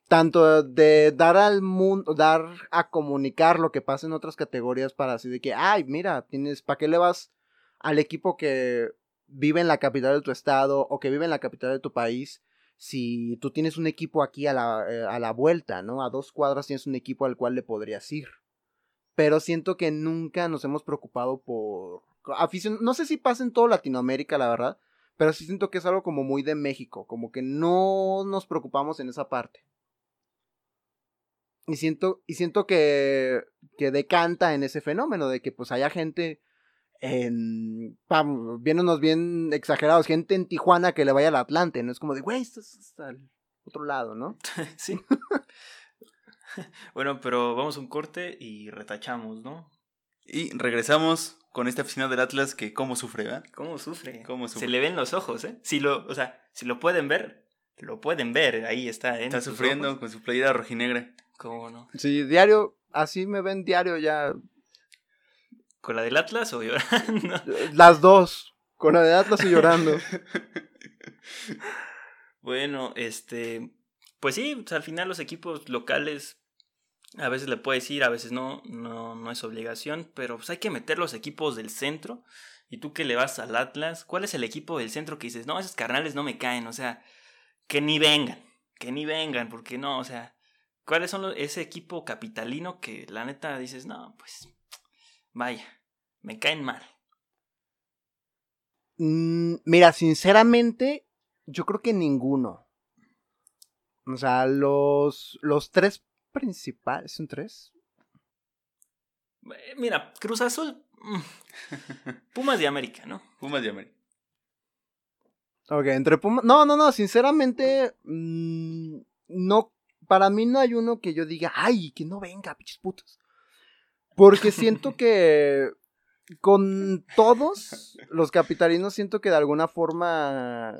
Speaker 3: Tanto de dar al mundo, dar a comunicar lo que pasa en otras categorías para así de que, ay, mira, tienes, ¿para qué le vas al equipo que vive en la capital de tu estado o que vive en la capital de tu país? Si tú tienes un equipo aquí a la, eh, a la vuelta, ¿no? A dos cuadras tienes un equipo al cual le podrías ir. Pero siento que nunca nos hemos preocupado por afición. No sé si pasa en toda Latinoamérica, la verdad pero sí siento que es algo como muy de México, como que no nos preocupamos en esa parte. Y siento, y siento que, que decanta en ese fenómeno de que pues haya gente en, vamos, viéndonos bien exagerados, gente en Tijuana que le vaya al Atlante, ¿no? Es como de, güey, estás hasta al otro lado, ¿no?
Speaker 2: sí. bueno, pero vamos a un corte y retachamos, ¿no?
Speaker 1: Y regresamos con esta aficionado del Atlas que cómo sufre, ¿verdad?
Speaker 2: ¿Cómo sufre?
Speaker 1: ¿Cómo sufre?
Speaker 2: Se le ven los ojos, ¿eh? Si lo, o sea, si lo pueden ver, lo pueden ver, ahí está, ¿eh?
Speaker 1: Está sufriendo con su playera rojinegra.
Speaker 2: ¿Cómo no?
Speaker 3: Sí, diario, así me ven diario ya.
Speaker 2: ¿Con la del Atlas o llorando?
Speaker 3: Las dos, con la del Atlas y llorando.
Speaker 2: bueno, este, pues sí, al final los equipos locales a veces le puedes ir, a veces no, no, no es obligación, pero pues hay que meter los equipos del centro. Y tú que le vas al Atlas, ¿cuál es el equipo del centro que dices, no, esos carnales no me caen? O sea, que ni vengan, que ni vengan, porque no, o sea, ¿cuáles son los, ese equipo capitalino que la neta dices, no, pues, vaya, me caen mal?
Speaker 3: Mm, mira, sinceramente, yo creo que ninguno. O sea, los, los tres principal, ¿son tres?
Speaker 2: Eh, mira, Cruz Azul. Mm, Pumas de América, ¿no?
Speaker 1: Pumas de América.
Speaker 3: Ok, entre Pumas. No, no, no, sinceramente. Mm, no. Para mí no hay uno que yo diga, ay, que no venga, pinches putos. Porque siento que. Con todos los capitalinos, siento que de alguna forma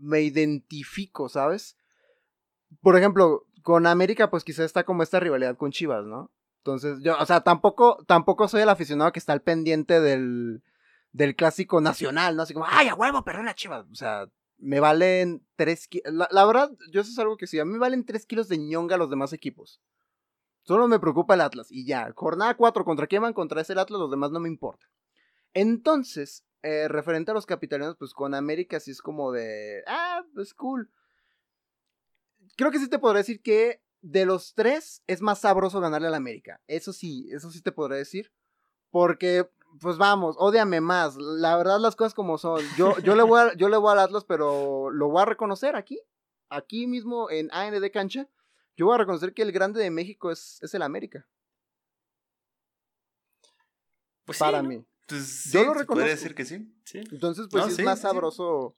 Speaker 3: me identifico, ¿sabes? Por ejemplo, con América, pues quizás está como esta rivalidad con Chivas, ¿no? Entonces, yo, o sea, tampoco, tampoco soy el aficionado que está al pendiente del, del clásico nacional, ¿no? Así como, ay, a huevo, Chivas. O sea, me valen tres kilos. La, verdad, yo eso es algo que sí, a mí me valen tres kilos de ñonga los demás equipos. Solo me preocupa el Atlas y ya. Jornada 4, ¿contra quién van? Contra ese Atlas, los demás no me importa. Entonces, eh, referente a los capitalinos, pues con América sí es como de, ah, pues cool creo que sí te podré decir que de los tres es más sabroso ganarle al América. Eso sí, eso sí te podré decir. Porque, pues vamos, odiame más. La verdad, las cosas como son. Yo, yo, le, voy a, yo le voy a Atlas, pero lo voy a reconocer aquí. Aquí mismo en AND Cancha. Yo voy a reconocer que el grande de México es, es el América.
Speaker 2: Pues
Speaker 3: Para
Speaker 2: sí,
Speaker 3: mí.
Speaker 1: Pues
Speaker 3: Yo
Speaker 1: sí,
Speaker 3: lo reconozco.
Speaker 1: Puede decir que sí.
Speaker 2: Sí.
Speaker 3: Entonces, pues
Speaker 1: No,
Speaker 3: es más
Speaker 1: sí.
Speaker 3: sabroso.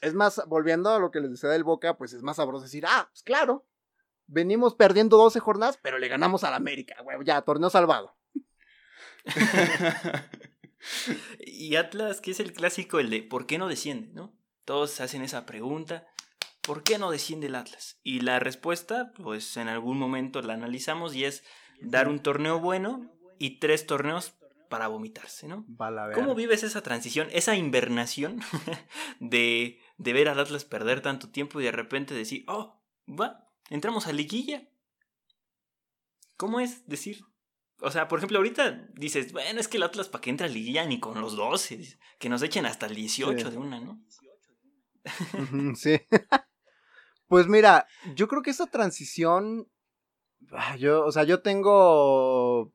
Speaker 3: Es más, volviendo a lo que les decía del Boca, pues es más sabroso decir, ah, pues claro. Venimos perdiendo 12 jornadas, pero le ganamos al América, güey. Ya, torneo salvado.
Speaker 2: Y Atlas, que es el clásico, el de ¿por qué no desciende? ¿no? Todos hacen esa pregunta, ¿por qué no desciende el Atlas? Y la respuesta, pues en algún momento la analizamos y es dar un torneo bueno y tres torneos para vomitarse, ¿no? ¿Cómo vives esa transición, esa invernación de, de ver al Atlas perder tanto tiempo y de repente decir, oh, va, entramos a liguilla? ¿Cómo es decir? O sea, por ejemplo, ahorita dices, bueno, es que el Atlas para que entre a liguilla ni con los 12, que nos echen hasta el 18
Speaker 3: Sí.
Speaker 2: de una, ¿no?
Speaker 3: Sí. pues mira, yo creo que esa transición. ah, Yo, o sea, yo tengo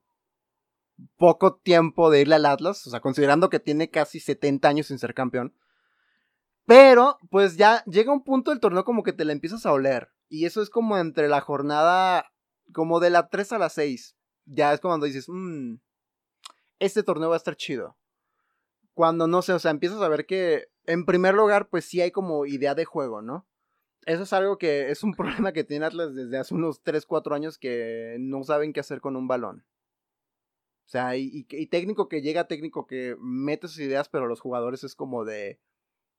Speaker 3: poco tiempo de irle al Atlas, o sea, considerando que tiene casi 70 años sin ser campeón. Pero, pues ya llega un punto del torneo como que te la empiezas a oler. Y eso es como entre la jornada, como de la 3 a la 6. Ya es cuando dices, mmm, este torneo va a estar chido. Cuando no sé, o sea, empiezas a ver que, en primer lugar, pues sí hay como idea de juego, ¿no? Eso es algo que es un problema que tiene Atlas desde hace unos 3, 4 años que no saben qué hacer con un balón. O sea, y, técnico que llega, técnico que mete sus ideas, pero los jugadores es como de,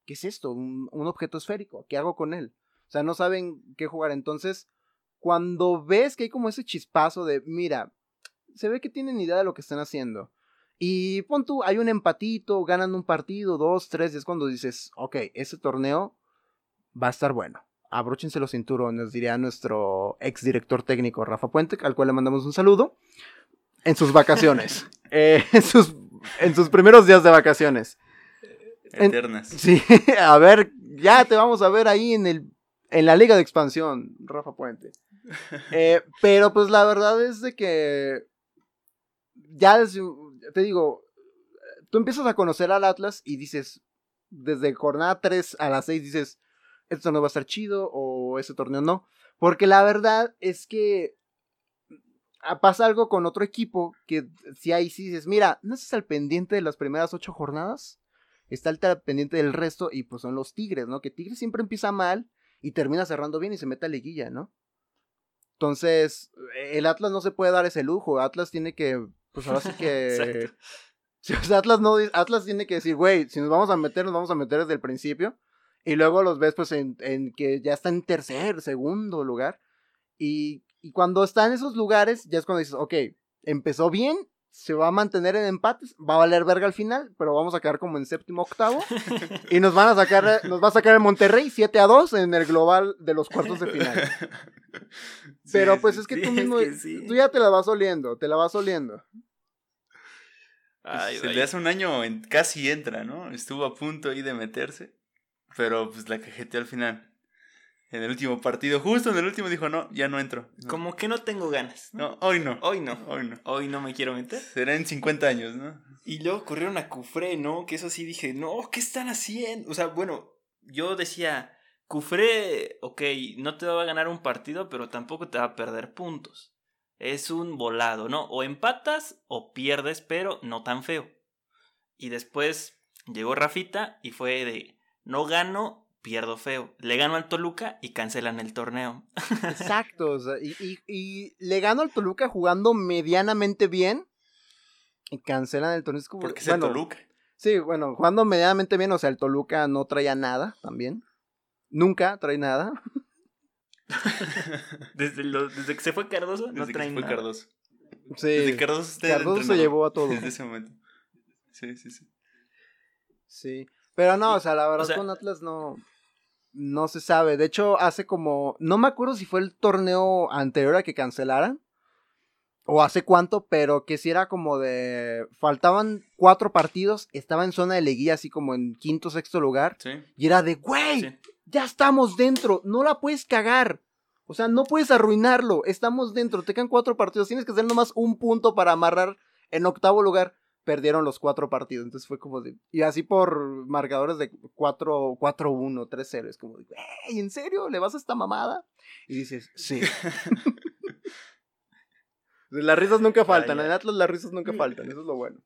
Speaker 3: ¿qué es esto? Un, un objeto esférico, ¿qué hago con él? O sea, no saben qué jugar. Entonces, cuando ves que hay como ese chispazo de, mira, se ve que tienen idea de lo que están haciendo. Y pon tú, hay un empatito, ganan un partido, dos, tres, y es cuando dices, ok, ese torneo va a estar bueno. Abróchense los cinturones, diría nuestro ex director técnico Rafa Puente, al cual le mandamos un saludo. En sus vacaciones. Eh, en, sus, en sus primeros días de vacaciones.
Speaker 1: Eternas.
Speaker 3: Sí, a ver, ya te vamos a ver ahí en el en la liga de expansión, Rafa Puente. Eh, pero pues la verdad es de que ya te digo, tú empiezas a conocer al Atlas y dices, desde jornada 3 a las 6 dices, esto no va a estar chido o ese torneo no. Porque la verdad es que ah, pasa algo con otro equipo que si ahí sí dices, mira, no estás al pendiente de las primeras 8 jornadas, está al pendiente del resto y pues son los Tigres, ¿no? Que Tigres siempre empieza mal y termina cerrando bien y se mete a liguilla, ¿no? Entonces, el Atlas no se puede dar ese lujo. Atlas tiene que, pues ahora sí que. Atlas no Atlas tiene que decir, güey, si nos vamos a meter, nos vamos a meter desde el principio. Y luego los ves, pues, en, en que ya está en tercer, segundo lugar. Y, y cuando está en esos lugares, ya es cuando dices, ok, empezó bien se va a mantener en empates, va a valer verga al final, pero vamos a quedar como en séptimo octavo y nos van a sacar nos va a sacar el Monterrey 7 a 2 en el global de los cuartos de final. pero pues es que tú mismo tú ya te la vas oliendo, te la vas oliendo.
Speaker 1: se le hace un año casi entra, ¿no? Estuvo a punto ahí de meterse, pero pues la cajeteó al final en el último partido, justo en el último dijo, no, ya no entro.
Speaker 2: Como que no tengo ganas.
Speaker 1: No, hoy no.
Speaker 2: Hoy no. Hoy no. Hoy no me quiero meter.
Speaker 1: Será en 50 años, ¿no?
Speaker 2: Y luego corrieron a Cufré, ¿no? Que eso sí dije, no, ¿qué están haciendo? O sea, bueno, yo decía, Cufré, ok, no te va a ganar un partido, pero tampoco te va a perder puntos. Es un volado, ¿no? O empatas o pierdes, pero no tan feo. Y después llegó Rafita y fue de, no gano, pierdo feo. Le gano al Toluca y cancelan el torneo.
Speaker 3: Exacto, y, le gano al Toluca jugando medianamente bien y cancelan el torneo.
Speaker 1: Porque es el Toluca.
Speaker 3: Sí, bueno, jugando medianamente bien, o sea, el Toluca no traía nada también. Nunca trae nada.
Speaker 2: desde, desde que se fue Cardoso, no trae nada.
Speaker 1: Cardoso.
Speaker 3: Sí, desde Cardoso, Cardoso se llevó a todo.
Speaker 1: Desde ese momento. Sí, sí, sí.
Speaker 3: Sí. Pero no, o sea, la verdad con Atlas no. No se sabe. De hecho, hace como. No me acuerdo si fue el torneo anterior a que cancelaran. O hace cuánto, pero que si era como de. Faltaban cuatro partidos. Estaba en zona de leguía, así como en quinto, sexto lugar. Y era de, güey, ya estamos dentro. No la puedes cagar. O sea, no puedes arruinarlo. Estamos dentro. Te quedan cuatro partidos. Tienes que hacer nomás un punto para amarrar en octavo lugar perdieron los cuatro partidos. Entonces fue como de. Y así por marcadores de 4-1, 3-0. Es como de, ¿en serio? ¿Le vas a esta mamada? Y dices, sí. las risas nunca faltan. En Atlas las risas nunca faltan. Eso es lo bueno.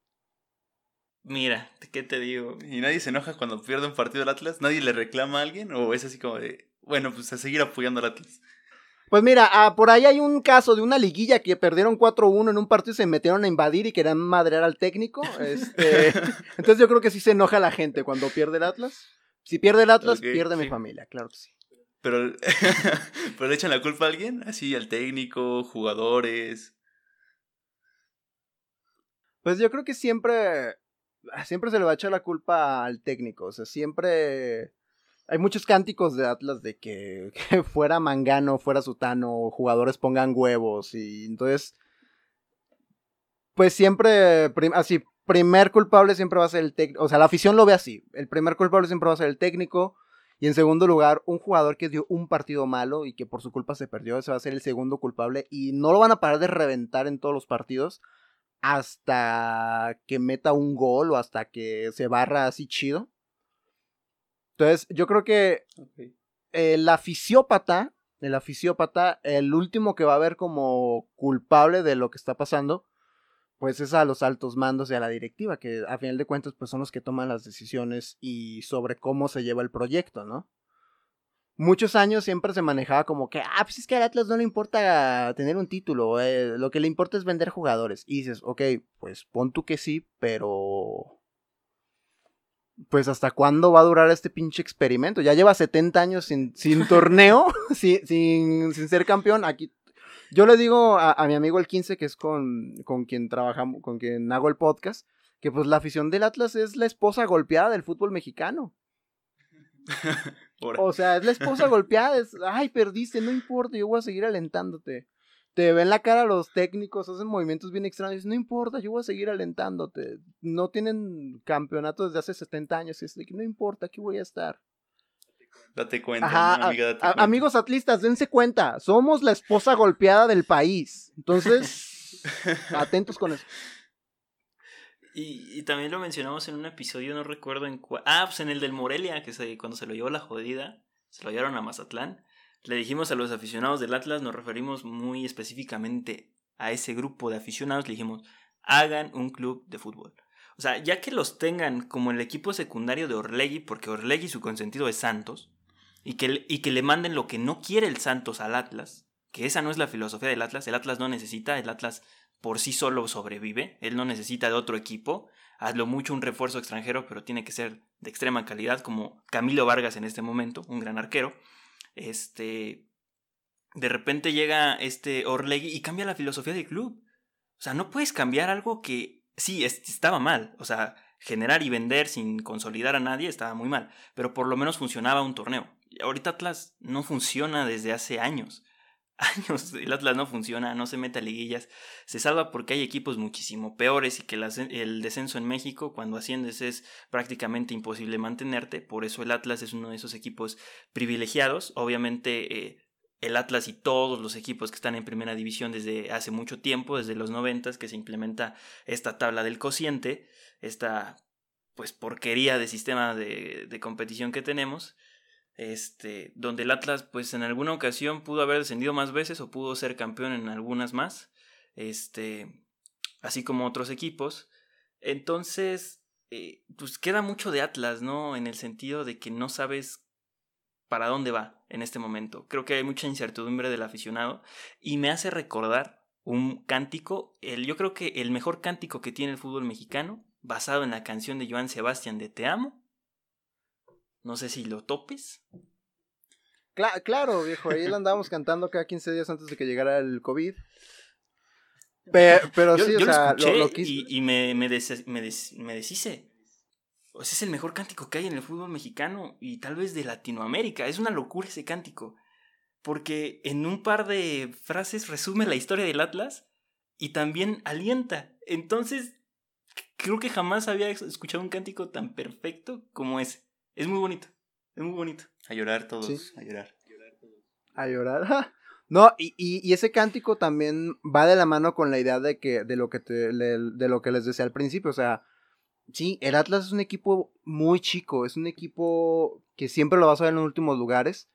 Speaker 2: Mira, ¿qué te digo?
Speaker 1: ¿Y nadie se enoja cuando pierde un partido del Atlas? ¿Nadie le reclama a alguien? ¿O es así como de, bueno, pues a seguir apoyando al Atlas?
Speaker 3: Pues mira, ah, por ahí hay un caso de una liguilla que perdieron 4-1 en un partido y se metieron a invadir y querían madrear al técnico. Este, entonces yo creo que sí se enoja la gente cuando pierde el Atlas. Si pierde el Atlas, pierde mi familia, claro que sí.
Speaker 1: Pero, pero le echan la culpa a alguien, así al técnico, jugadores.
Speaker 3: Pues yo creo que siempre, siempre se le va a echar la culpa al técnico. O sea, siempre hay muchos cánticos de Atlas de que, fuera Mangano, fuera Sutano, jugadores pongan huevos y entonces, pues siempre, así, primer culpable siempre va a ser el técnico, o sea, la afición lo ve así, el primer culpable siempre va a ser el técnico y en segundo lugar, un jugador que dio un partido malo y que por su culpa se perdió, ese va a ser el segundo culpable y no lo van a parar de reventar en todos los partidos hasta que meta un gol o hasta que se barra así chido. Entonces, yo creo que el afisiópata, el afisiópata, el último que va a ver como culpable de lo que está pasando, pues es a los altos mandos y a la directiva, que a final de cuentas pues son los que toman las decisiones y sobre cómo se lleva el proyecto, ¿no? Muchos años siempre se manejaba como que, ah, pues es que al Atlas no le importa tener un título, eh, lo que le importa es vender jugadores. Y dices, ok, pues pon tú que sí, pero pues hasta cuándo va a durar este pinche experimento. Ya lleva 70 años sin, sin torneo, sin, sin, ser campeón. Aquí, yo le digo a, mi amigo el 15, que es con, con quien trabajamos, con quien hago el podcast, que pues la afición del Atlas es la esposa golpeada del fútbol mexicano. O sea, es la esposa golpeada, es, ay, perdiste, no importa, yo voy a seguir alentándote. Te ven la cara los técnicos, hacen movimientos bien extraños, no importa, yo voy a seguir alentándote. No tienen campeonato desde hace 70 años, es de que no importa, aquí voy a estar.
Speaker 1: Date cuenta,
Speaker 3: Ajá,
Speaker 1: ¿no, amiga, date
Speaker 3: a-
Speaker 1: cuenta.
Speaker 3: amigos atlistas, dense cuenta, somos la esposa golpeada del país. Entonces, atentos con eso.
Speaker 2: Y, y también lo mencionamos en un episodio, no recuerdo en cuál. Ah, pues en el del Morelia, que se, cuando se lo llevó la jodida, se lo llevaron a Mazatlán. Le dijimos a los aficionados del Atlas, nos referimos muy específicamente a ese grupo de aficionados, le dijimos, hagan un club de fútbol. O sea, ya que los tengan como el equipo secundario de Orlegui, porque Orlegui su consentido es Santos, y que, y que le manden lo que no quiere el Santos al Atlas, que esa no es la filosofía del Atlas, el Atlas no necesita, el Atlas por sí solo sobrevive, él no necesita de otro equipo, hazlo mucho un refuerzo extranjero, pero tiene que ser de extrema calidad, como Camilo Vargas en este momento, un gran arquero. Este, de repente llega este Orlegui y cambia la filosofía del club. O sea, no puedes cambiar algo que sí es- estaba mal. O sea, generar y vender sin consolidar a nadie estaba muy mal. Pero por lo menos funcionaba un torneo. Ahorita Atlas no funciona desde hace años. Años el Atlas no funciona, no se mete a liguillas. Se salva porque hay equipos muchísimo peores y que el descenso en México, cuando asciendes, es prácticamente imposible mantenerte. Por eso el Atlas es uno de esos equipos privilegiados. Obviamente eh, el Atlas y todos los equipos que están en primera división desde hace mucho tiempo, desde los noventas, que se implementa esta tabla del cociente, esta pues porquería de sistema de, de competición que tenemos. Este, donde el Atlas, pues en alguna ocasión pudo haber descendido más veces o pudo ser campeón en algunas más. Este, así como otros equipos. Entonces, eh, pues queda mucho de Atlas, ¿no? En el sentido de que no sabes para dónde va en este momento. Creo que hay mucha incertidumbre del aficionado y me hace recordar un cántico, el, yo creo que el mejor cántico que tiene el fútbol mexicano, basado en la canción de Joan Sebastián de Te amo. No sé si lo topes.
Speaker 3: Cla- claro, viejo, ahí lo andábamos cantando cada 15 días antes de que llegara el COVID. Pe- pero
Speaker 2: yo
Speaker 3: sí,
Speaker 2: yo
Speaker 3: o
Speaker 2: lo
Speaker 3: sea,
Speaker 2: escuché
Speaker 3: lo, lo quis-
Speaker 2: y, y me, me, des- me, des- me deshice. O sea, es el mejor cántico que hay en el fútbol mexicano y tal vez de Latinoamérica. Es una locura ese cántico. Porque en un par de frases resume la historia del Atlas y también alienta. Entonces, creo que jamás había escuchado un cántico tan perfecto como ese. Es muy bonito. Es muy bonito.
Speaker 1: A llorar todos,
Speaker 3: Sí.
Speaker 1: a llorar.
Speaker 3: A llorar. No, y, y, y ese cántico también va de la mano con la idea de que, de lo que te, de lo que les decía al principio. O sea, sí, el Atlas es un equipo muy chico, es un equipo que siempre lo vas a ver en los últimos lugares.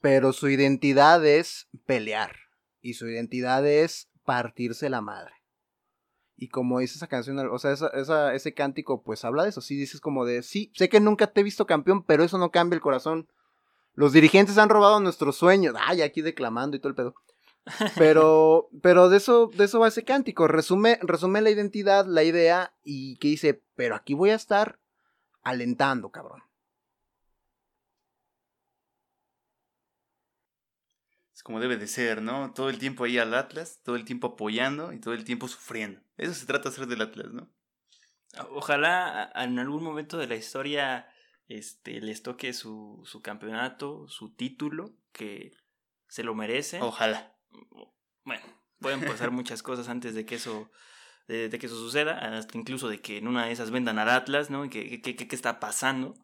Speaker 3: Pero su identidad es pelear. Y su identidad es partirse la madre. Y como dice esa canción, o sea, esa, esa- ese cántico, pues habla de eso. Sí, dices como de, sí, sé que nunca te he visto campeón, pero eso no cambia el corazón. Los dirigentes han robado nuestros sueños. Ay, aquí declamando y todo el pedo. Pero, pero de eso, de eso va ese cántico. Resume, resume la identidad, la idea, y que dice, pero aquí voy a estar alentando, cabrón.
Speaker 1: Es como debe de ser, ¿no? Todo el tiempo ahí al Atlas, todo el tiempo apoyando y todo el tiempo sufriendo. Eso se trata de ser del Atlas, ¿no?
Speaker 2: Ojalá en algún momento de la historia este, les toque su, su campeonato, su título, que se lo merece.
Speaker 1: Ojalá.
Speaker 2: Bueno, pueden pasar muchas cosas antes de que eso de, de que eso suceda, hasta incluso de que en una de esas vendan al Atlas, ¿no? ¿Qué, qué, qué- qué está pasando?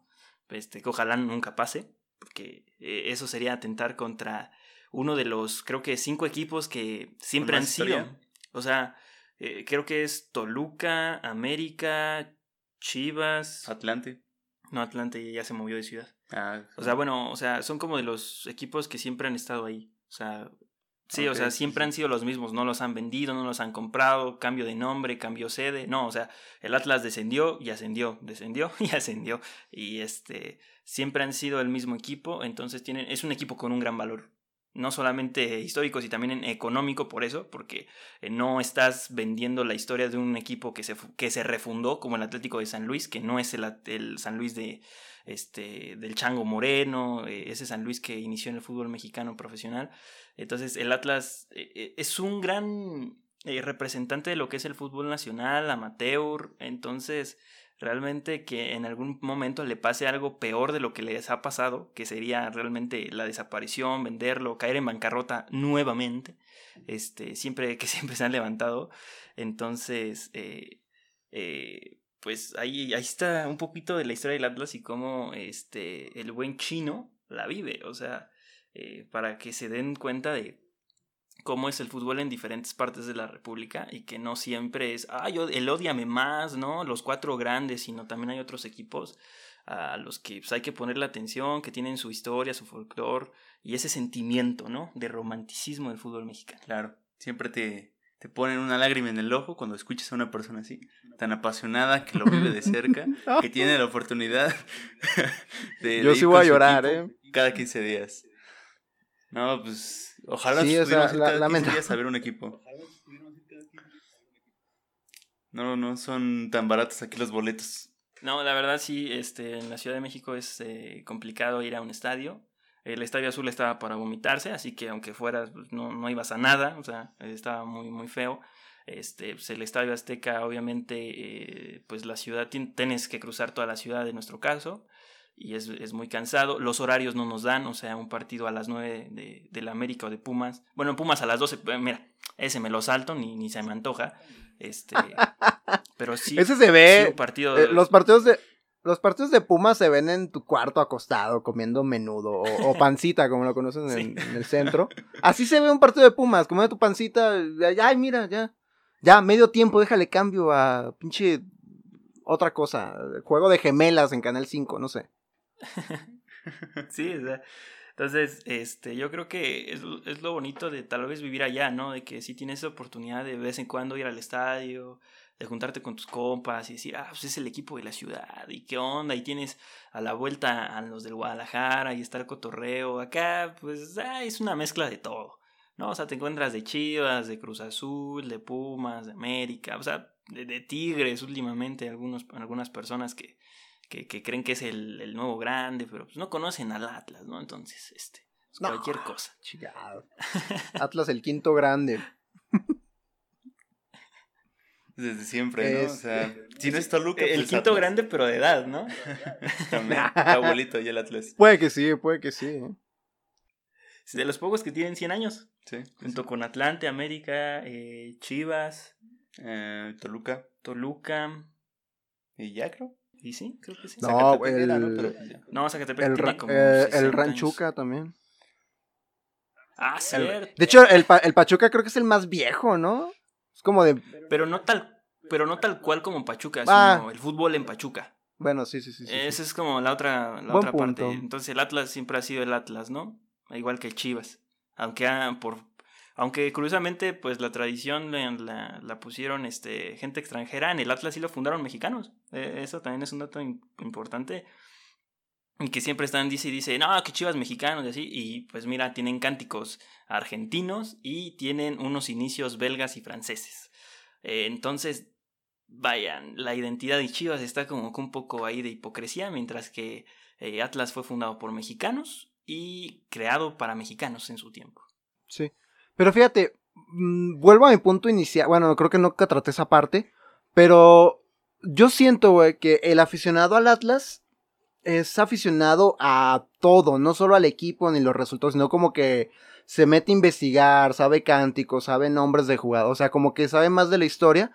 Speaker 2: Este, que ojalá nunca pase, porque eh, eso sería atentar contra uno de los, creo que cinco equipos que siempre han sido. O sea, eh, creo que es Toluca, América, Chivas.
Speaker 1: Atlante.
Speaker 2: No, Atlante ya se movió de ciudad.
Speaker 1: Ah,
Speaker 2: O sea, bueno, o sea, son como de los equipos que siempre han estado ahí. O sea, sí, o sea, siempre han sido los mismos. No los han vendido, no los han comprado, cambio de nombre, cambio sede. No, o sea, el Atlas descendió y ascendió, descendió y ascendió. Y este, siempre han sido el mismo equipo. Entonces tienen, es un equipo con un gran valor. No solamente histórico, sino también económico, por eso, porque eh, no estás vendiendo la historia de un equipo que se, que se refundó, como el Atlético de San Luis, que no es el, el San Luis de, este, del Chango Moreno, eh, ese San Luis que inició en el fútbol mexicano profesional. Entonces el Atlas eh, es un gran representante de lo que es el fútbol nacional, amateur. Entonces realmente que en algún momento le pase algo peor de lo que les ha pasado, que sería realmente la desaparición, venderlo, caer en bancarrota nuevamente, este, siempre que siempre se han levantado. Entonces, eh, eh, pues ahí, ahí está un poquito de la historia del Atlas y cómo este, el buen chino la vive, o sea, eh, para que se den cuenta de cómo es el fútbol en diferentes partes de la República y que no siempre es, ah, yo, el odiame más, ¿no? Los cuatro grandes, sino también hay otros equipos a los que pues, hay que ponerle atención, que tienen su historia, su folclore y ese sentimiento, ¿no? De romanticismo del fútbol mexicano.
Speaker 1: Claro, siempre te, te ponen una lágrima en el ojo cuando escuchas a una persona así, tan apasionada, que lo vive de cerca, que tiene la oportunidad
Speaker 3: de... Yo sí voy a llorar, ¿eh?
Speaker 1: Cada 15 días. No, pues ojalá sí, o sea, la, días a ver un equipo. No, no son tan baratos aquí los boletos.
Speaker 2: No, la verdad sí, este, en la Ciudad de México es eh, complicado ir a un estadio. El Estadio Azul estaba para vomitarse, así que aunque fueras, pues, no, no ibas a nada, o sea, estaba muy, muy feo. Este, pues el Estadio Azteca, obviamente, eh, pues la ciudad, tienes que cruzar toda la ciudad en nuestro caso, y es, es, muy cansado. Los horarios no nos dan, o sea, un partido a las 9 de, de la América o de Pumas. Bueno, Pumas a las 12, eh, mira, ese me lo salto, ni, ni se me antoja. Este, pero sí.
Speaker 3: Ese se ve. partido eh, los partidos de los partidos de Pumas se ven en tu cuarto acostado, comiendo menudo o, pancita, como lo conocen en, el centro. Así se ve un partido de Pumas, comiendo tu pancita. Ay, mira, ya. Ya, medio tiempo, déjale cambio a pinche otra cosa. Juego de gemelas en Canal 5, no sé.
Speaker 2: sí, o sea. Entonces, este, yo creo que es, es, lo bonito de tal vez vivir allá, ¿no? De que si tienes oportunidad de vez en cuando ir al estadio, de juntarte con tus compas y decir, ah, pues es el equipo de la ciudad, y qué onda, y tienes a la vuelta a los del Guadalajara, y está el cotorreo, acá, pues ah, es una mezcla de todo, ¿no? O sea, te encuentras de Chivas, de Cruz Azul, de Pumas, de América, o sea, de, Tigres últimamente, algunos, algunas personas que, que, que creen que es el, el, nuevo grande, pero pues no conocen al Atlas, ¿no? Entonces, este, cualquier cosa.
Speaker 3: Atlas el quinto grande
Speaker 1: desde siempre, ¿no? o sea, si no es Toluca,
Speaker 2: El pues quinto grande, pero de edad, ¿no?
Speaker 1: También, abuelito y el Atlas.
Speaker 3: Puede que sí, puede que sí. ¿eh?
Speaker 2: De los pocos que tienen 100 años. Sí. Junto con Atlante, América, eh, Chivas.
Speaker 1: Eh, Toluca.
Speaker 2: Toluca.
Speaker 1: Y ya creo.
Speaker 2: ¿Y sí? Creo que sí.
Speaker 3: No, el...
Speaker 2: ¿no? Pero, no, Zacatepec
Speaker 3: el, tiene como eh, el Ranchuca también.
Speaker 2: Ah, cierto.
Speaker 3: de hecho, el, el Pachuca creo que es el más viejo, ¿no? Es como de.
Speaker 2: Pero no tal, pero no tal cual como Pachuca, ah. sino el fútbol en Pachuca.
Speaker 3: Bueno, sí, sí, sí.
Speaker 2: Esa es como la otra, la otra parte. Entonces el Atlas siempre ha sido el Atlas, ¿no? Igual que el Chivas. Aunque por aunque curiosamente, pues la tradición la, la, pusieron este, gente extranjera, en el Atlas sí lo fundaron mexicanos. E, eso también es un dato importante. Y que siempre están, dice y dice, no, que chivas mexicanos y así. Y pues mira, tienen cánticos argentinos y tienen unos inicios belgas y franceses. Eh, entonces, vayan, la identidad de Chivas está como un poco ahí de hipocresía, mientras que eh, Atlas fue fundado por mexicanos y creado para mexicanos en su tiempo.
Speaker 3: Sí. Pero fíjate, mm, vuelvo a mi punto inicial. Bueno, creo que nunca traté esa parte. Pero yo siento, güey, que el aficionado al Atlas es aficionado a todo, no solo al equipo ni los resultados, sino como que se mete a investigar, sabe cánticos, sabe nombres de jugadores, o sea, como que sabe más de la historia.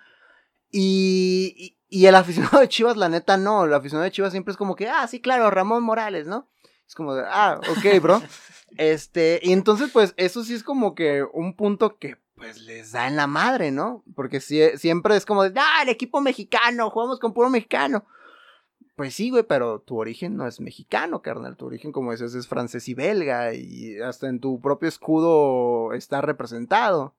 Speaker 3: Y, y, el aficionado de Chivas, la neta, no. El aficionado de Chivas siempre es como que, ah, sí, claro, Ramón Morales, ¿no? Es como, de, ah, ok, bro. este, y entonces, pues, eso sí es como que un punto que, pues, les da en la madre, ¿no? Porque siempre es como de, ah, el equipo mexicano, jugamos con puro mexicano. Pues sí, güey, pero tu origen no es mexicano, carnal. Tu origen, como dices, es francés y belga. Y hasta en tu propio escudo está representado.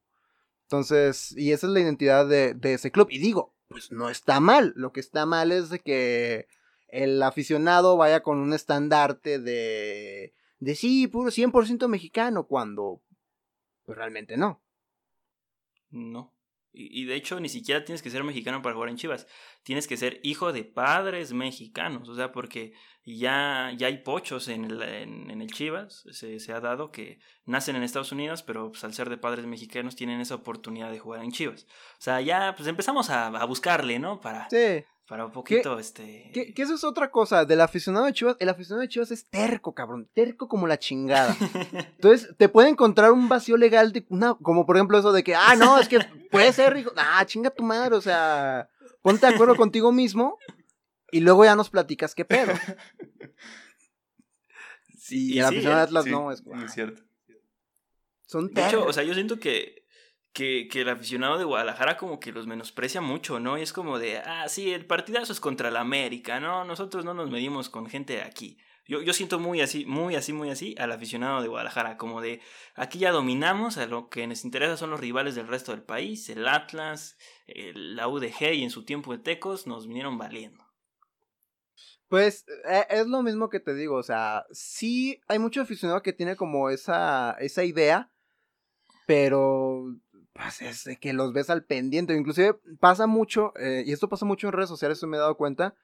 Speaker 3: Entonces, y esa es la identidad de, ese club. Y digo, pues no está mal. Lo que está mal es que el aficionado vaya con un estandarte de, de sí, puro 100% mexicano, cuando pues, realmente no.
Speaker 2: No. Y, de hecho, ni siquiera tienes que ser mexicano para jugar en Chivas. Tienes que ser hijo de padres mexicanos. O sea, porque ya, ya hay pochos en el, en, el Chivas. Se, se, ha dado que nacen en Estados Unidos, pero pues, al ser de padres mexicanos tienen esa oportunidad de jugar en Chivas. O sea, ya pues empezamos a, a buscarle, ¿no? Para,
Speaker 3: sí.
Speaker 2: Para un poquito, este.
Speaker 3: Que, eso es otra cosa. Del aficionado de Chivas, el aficionado de Chivas es terco, cabrón. Terco como la chingada. Entonces, te puede encontrar un vacío legal de una. Como por ejemplo eso de que, ah, no, es que puede ser rico. Ah, chinga tu madre. O sea, ponte de acuerdo contigo mismo. Y luego ya nos platicas qué pedo.
Speaker 2: Sí,
Speaker 3: y el aficionado de Atlas no, es.
Speaker 1: Es cierto.
Speaker 2: Son De hecho, o sea, yo siento que que, que, el aficionado de Guadalajara como que los menosprecia mucho, ¿no? Y es como de, ah, sí, el partidazo es contra la América, ¿no? Nosotros no nos medimos con gente de aquí. Yo, yo siento muy así, muy así, muy así al aficionado de Guadalajara, como de, aquí ya dominamos, a lo que nos interesa son los rivales del resto del país, el Atlas, la UDG y en su tiempo de Tecos nos vinieron valiendo.
Speaker 3: Pues e, es lo mismo que te digo, o sea, sí hay mucho aficionado que tiene como esa, esa idea, pero pues es de que los ves al pendiente. Inclusive pasa mucho, eh, y esto pasa mucho en redes sociales, eso me he dado cuenta,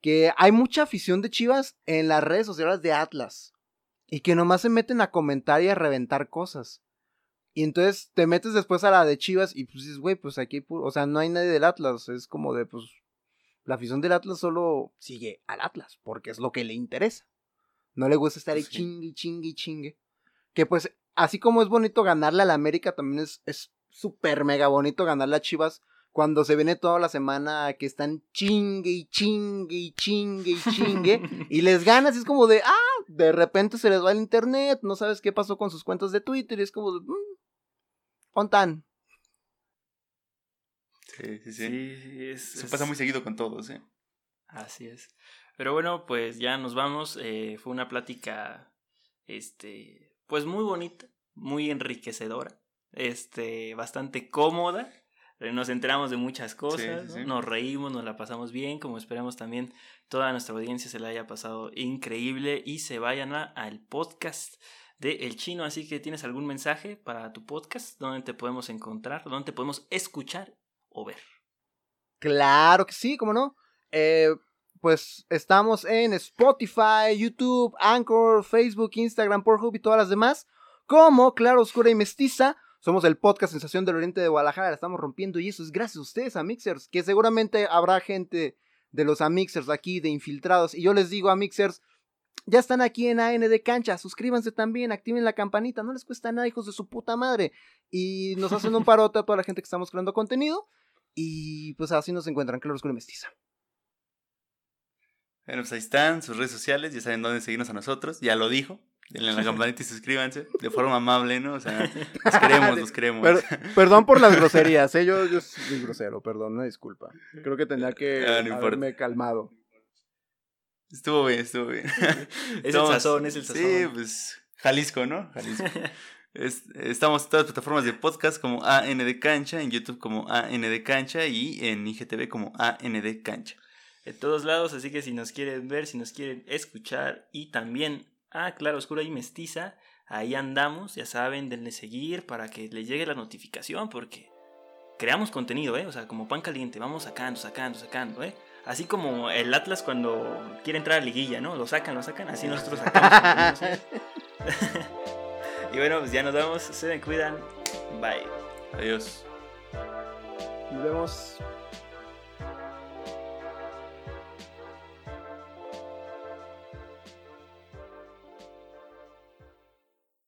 Speaker 3: que hay mucha afición de Chivas en las redes sociales de Atlas. Y que nomás se meten a comentar y a reventar cosas. Y entonces te metes después a la de Chivas y pues dices, güey, pues aquí, o sea, no hay nadie del Atlas. Es como de, pues, la afición del Atlas solo sigue al Atlas, porque es lo que le interesa. No le gusta estar ahí chingue, chingue, chingue. Que pues, así como es bonito ganarle a la América, también es, es súper mega bonito ganarle a Chivas cuando se viene toda la semana que están chingue y chingue y chingue y chingue y les ganas y es como de, ah, de repente se les va el internet, no sabes qué pasó con sus cuentas de Twitter y es como de, mmm,
Speaker 1: Sí, sí, sí. se pasa muy seguido con todos, ¿eh?
Speaker 2: Así es. Pero bueno, pues ya nos vamos. Eh, fue una plática, este, pues muy bonita, muy enriquecedora este, bastante cómoda. Eh, nos enteramos de muchas cosas, nos reímos, nos la pasamos bien, como esperamos también toda nuestra audiencia se la haya pasado increíble y se vayan al podcast de El Chino. Así que tienes algún mensaje para tu podcast, dónde te podemos encontrar, dónde te podemos escuchar o ver.
Speaker 3: Claro que sí, cómo no. Eh, pues estamos en Spotify, YouTube, Anchor, Facebook, Instagram, Pornhub y todas las demás, como Claro Oscura y Mestiza. Somos el podcast Sensación del Oriente de Guadalajara, la estamos rompiendo y eso es gracias a ustedes, a Mixers, que seguramente habrá gente de los Amixers aquí, de infiltrados. Y yo les digo a Mixers, ya están aquí en AN de cancha, suscríbanse también, activen la campanita, no les cuesta nada, hijos de su puta madre. Y nos hacen un parote a toda la gente que estamos creando contenido. Y pues así nos encuentran, Claro Oscuro y Mestiza.
Speaker 1: Bueno, pues ahí están sus redes sociales, ya saben dónde seguirnos a nosotros, ya lo dijo. Denle la campanita y suscríbanse de forma amable, ¿no? O sea, los queremos, los queremos.
Speaker 3: perdón por las groserías, ¿eh? Yo, yo soy grosero, perdón, una disculpa. Creo que tendría que ah, haberme calmado.
Speaker 1: Estuvo bien, estuvo bien.
Speaker 2: es el sazón, es el sazón.
Speaker 1: Sí, pues Jalisco, ¿no? Jalisco. estamos en todas las plataformas de podcast como AND Cancha, en YouTube como AND Cancha y en IGTV como AND Cancha.
Speaker 2: En todos lados, así que si nos quieren ver, si nos quieren escuchar y también Ah, claro, oscura y mestiza. Ahí andamos, ya saben, denle seguir para que les llegue la notificación, porque creamos contenido, ¿eh? O sea, como pan caliente, vamos sacando, sacando, sacando, ¿eh? Así como el Atlas cuando quiere entrar a liguilla, ¿no? Lo sacan, lo sacan, así nosotros sacamos. y bueno, pues ya nos vamos, se me cuidan. Bye.
Speaker 1: Adiós.
Speaker 3: Nos vemos.